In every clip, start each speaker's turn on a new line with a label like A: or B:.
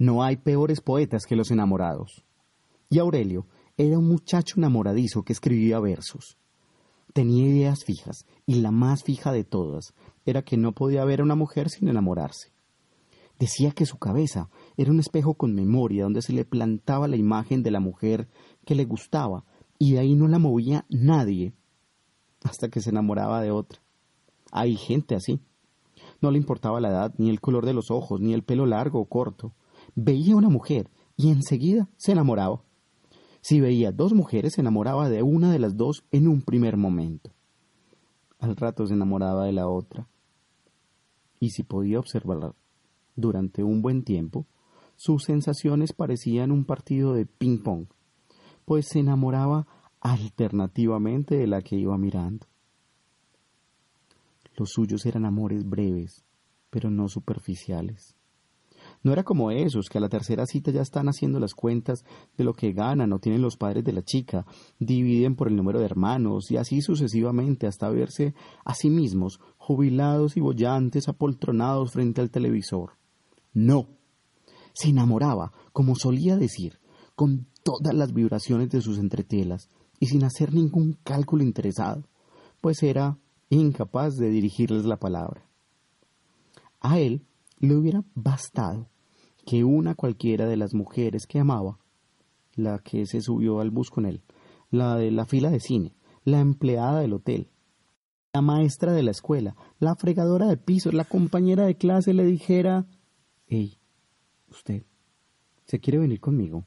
A: No hay peores poetas que los enamorados. Y Aurelio era un muchacho enamoradizo que escribía versos. Tenía ideas fijas, y la más fija de todas era que no podía ver a una mujer sin enamorarse. Decía que su cabeza era un espejo con memoria donde se le plantaba la imagen de la mujer que le gustaba y de ahí no la movía nadie hasta que se enamoraba de otra. Hay gente así. No le importaba la edad, ni el color de los ojos, ni el pelo largo o corto. Veía una mujer y enseguida se enamoraba. Si veía dos mujeres, se enamoraba de una de las dos en un primer momento. Al rato se enamoraba de la otra. Y si podía observarla durante un buen tiempo, sus sensaciones parecían un partido de ping-pong pues se enamoraba alternativamente de la que iba mirando. Los suyos eran amores breves, pero no superficiales. No era como esos que a la tercera cita ya están haciendo las cuentas de lo que ganan o tienen los padres de la chica, dividen por el número de hermanos y así sucesivamente hasta verse a sí mismos jubilados y bollantes apoltronados frente al televisor. No. Se enamoraba, como solía decir, con todas las vibraciones de sus entretelas y sin hacer ningún cálculo interesado, pues era incapaz de dirigirles la palabra. A él le hubiera bastado que una cualquiera de las mujeres que amaba, la que se subió al bus con él, la de la fila de cine, la empleada del hotel, la maestra de la escuela, la fregadora de pisos, la compañera de clase le dijera, hey, usted, ¿se quiere venir conmigo?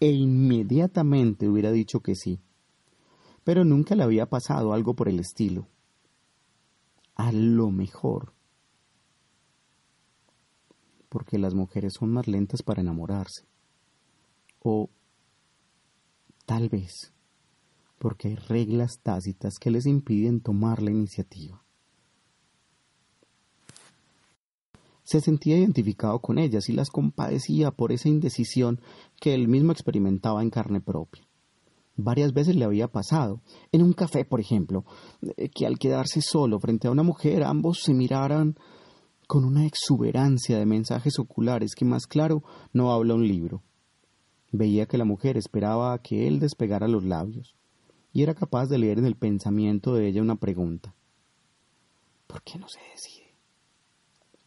A: e inmediatamente hubiera dicho que sí. Pero nunca le había pasado algo por el estilo. A lo mejor. Porque las mujeres son más lentas para enamorarse. O tal vez porque hay reglas tácitas que les impiden tomar la iniciativa. se sentía identificado con ellas y las compadecía por esa indecisión que él mismo experimentaba en carne propia. Varias veces le había pasado, en un café, por ejemplo, eh, que al quedarse solo frente a una mujer ambos se miraran con una exuberancia de mensajes oculares que más claro no habla un libro. Veía que la mujer esperaba a que él despegara los labios, y era capaz de leer en el pensamiento de ella una pregunta. ¿Por qué no se decide?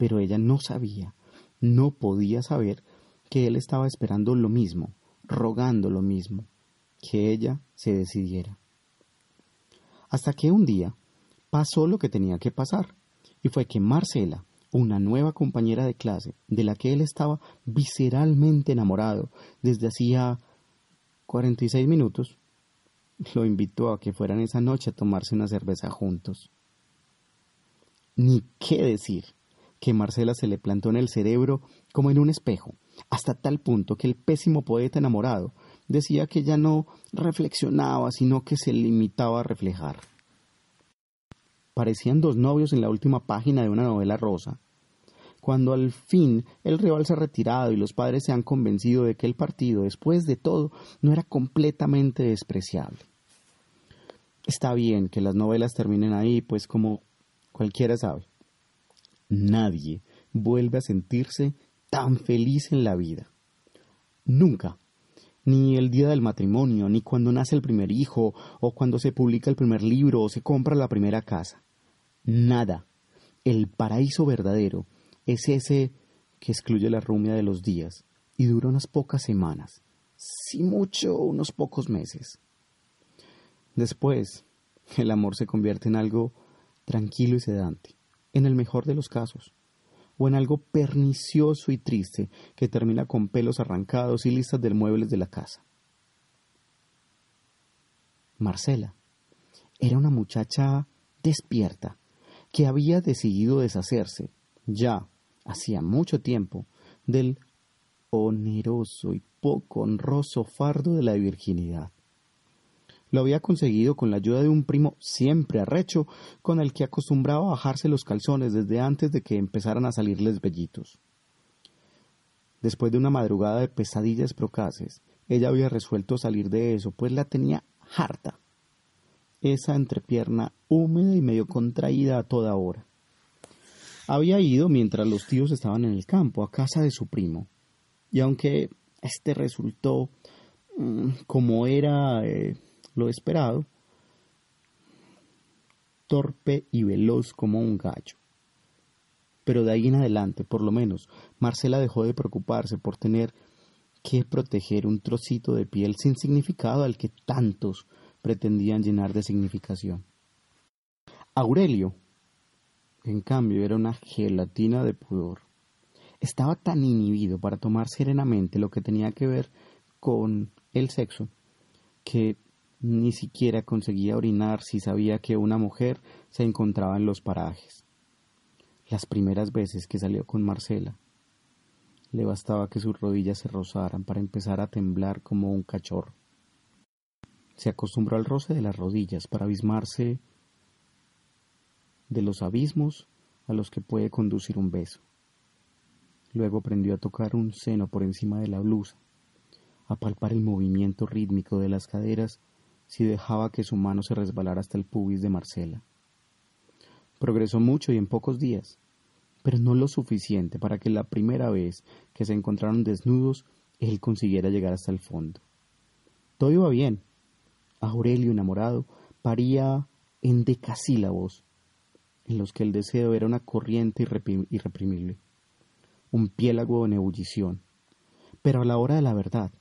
A: pero ella no sabía, no podía saber que él estaba esperando lo mismo, rogando lo mismo, que ella se decidiera. Hasta que un día pasó lo que tenía que pasar, y fue que Marcela, una nueva compañera de clase, de la que él estaba visceralmente enamorado desde hacía cuarenta y seis minutos, lo invitó a que fueran esa noche a tomarse una cerveza juntos. Ni qué decir que Marcela se le plantó en el cerebro como en un espejo, hasta tal punto que el pésimo poeta enamorado decía que ya no reflexionaba, sino que se limitaba a reflejar. Parecían dos novios en la última página de una novela rosa. Cuando al fin el rival se ha retirado y los padres se han convencido de que el partido, después de todo, no era completamente despreciable. Está bien que las novelas terminen ahí, pues como cualquiera sabe nadie vuelve a sentirse tan feliz en la vida. Nunca. Ni el día del matrimonio, ni cuando nace el primer hijo, o cuando se publica el primer libro, o se compra la primera casa. Nada. El paraíso verdadero es ese que excluye la rumia de los días y dura unas pocas semanas, si mucho unos pocos meses. Después, el amor se convierte en algo tranquilo y sedante en el mejor de los casos, o en algo pernicioso y triste que termina con pelos arrancados y listas de muebles de la casa. Marcela era una muchacha despierta que había decidido deshacerse, ya hacía mucho tiempo, del oneroso y poco honroso fardo de la virginidad. Lo había conseguido con la ayuda de un primo siempre arrecho, con el que acostumbraba bajarse los calzones desde antes de que empezaran a salirles vellitos. Después de una madrugada de pesadillas procaces, ella había resuelto salir de eso, pues la tenía harta. Esa entrepierna húmeda y medio contraída a toda hora. Había ido mientras los tíos estaban en el campo, a casa de su primo, y aunque este resultó mm, como era eh, lo esperado, torpe y veloz como un gallo. Pero de ahí en adelante, por lo menos, Marcela dejó de preocuparse por tener que proteger un trocito de piel sin significado al que tantos pretendían llenar de significación. Aurelio, en cambio, era una gelatina de pudor. Estaba tan inhibido para tomar serenamente lo que tenía que ver con el sexo que ni siquiera conseguía orinar si sabía que una mujer se encontraba en los parajes. Las primeras veces que salió con Marcela, le bastaba que sus rodillas se rozaran para empezar a temblar como un cachorro. Se acostumbró al roce de las rodillas para abismarse de los abismos a los que puede conducir un beso. Luego aprendió a tocar un seno por encima de la blusa, a palpar el movimiento rítmico de las caderas si dejaba que su mano se resbalara hasta el pubis de Marcela. Progresó mucho y en pocos días, pero no lo suficiente para que la primera vez que se encontraron desnudos él consiguiera llegar hasta el fondo. Todo iba bien. Aurelio, enamorado, paría en decasílabos, en los que el deseo era una corriente irreprimible, un piélago en ebullición. Pero a la hora de la verdad,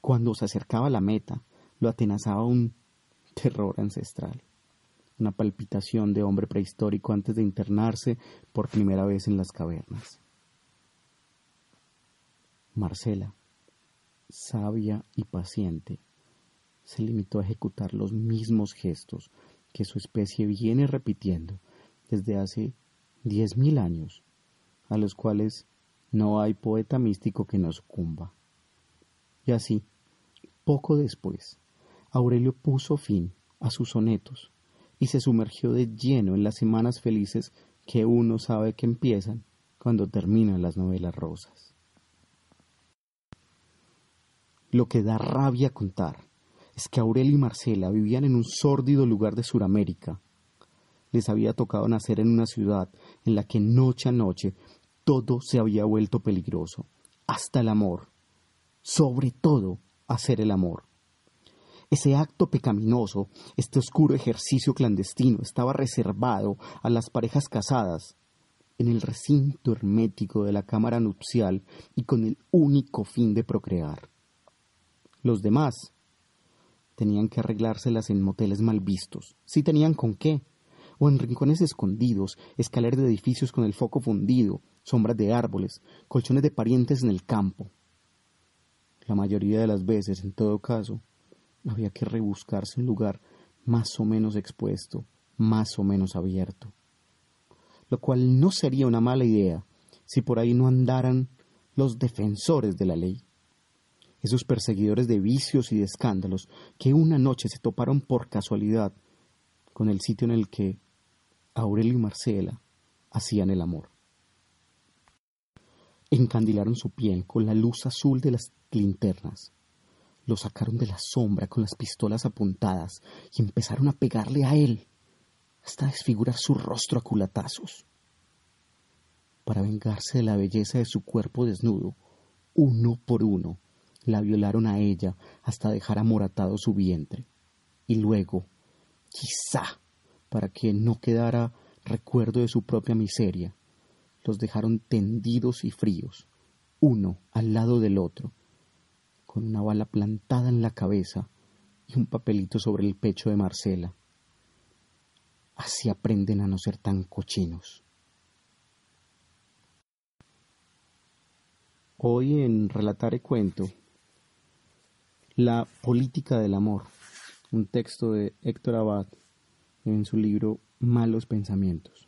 A: cuando se acercaba a la meta, lo atenazaba un terror ancestral una palpitación de hombre prehistórico antes de internarse por primera vez en las cavernas. Marcela, sabia y paciente, se limitó a ejecutar los mismos gestos que su especie viene repitiendo desde hace diez mil años, a los cuales no hay poeta místico que no sucumba. Y así, poco después, Aurelio puso fin a sus sonetos y se sumergió de lleno en las semanas felices que uno sabe que empiezan cuando terminan las novelas rosas. Lo que da rabia contar es que Aurelio y Marcela vivían en un sórdido lugar de Suramérica. Les había tocado nacer en una ciudad en la que noche a noche todo se había vuelto peligroso, hasta el amor, sobre todo hacer el amor. Ese acto pecaminoso, este oscuro ejercicio clandestino, estaba reservado a las parejas casadas en el recinto hermético de la cámara nupcial y con el único fin de procrear. Los demás tenían que arreglárselas en moteles mal vistos, si tenían con qué, o en rincones escondidos, escaleras de edificios con el foco fundido, sombras de árboles, colchones de parientes en el campo. La mayoría de las veces, en todo caso, había que rebuscarse un lugar más o menos expuesto, más o menos abierto. Lo cual no sería una mala idea si por ahí no andaran los defensores de la ley, esos perseguidores de vicios y de escándalos que una noche se toparon por casualidad con el sitio en el que Aurelio y Marcela hacían el amor. Encandilaron su piel con la luz azul de las linternas lo sacaron de la sombra con las pistolas apuntadas y empezaron a pegarle a él hasta desfigurar su rostro a culatazos. Para vengarse de la belleza de su cuerpo desnudo, uno por uno, la violaron a ella hasta dejar amoratado su vientre. Y luego, quizá, para que no quedara recuerdo de su propia miseria, los dejaron tendidos y fríos, uno al lado del otro, con una bala plantada en la cabeza y un papelito sobre el pecho de Marcela. Así aprenden a no ser tan cochinos. Hoy en Relatar Cuento, La política del amor, un texto de Héctor Abad en su libro Malos Pensamientos.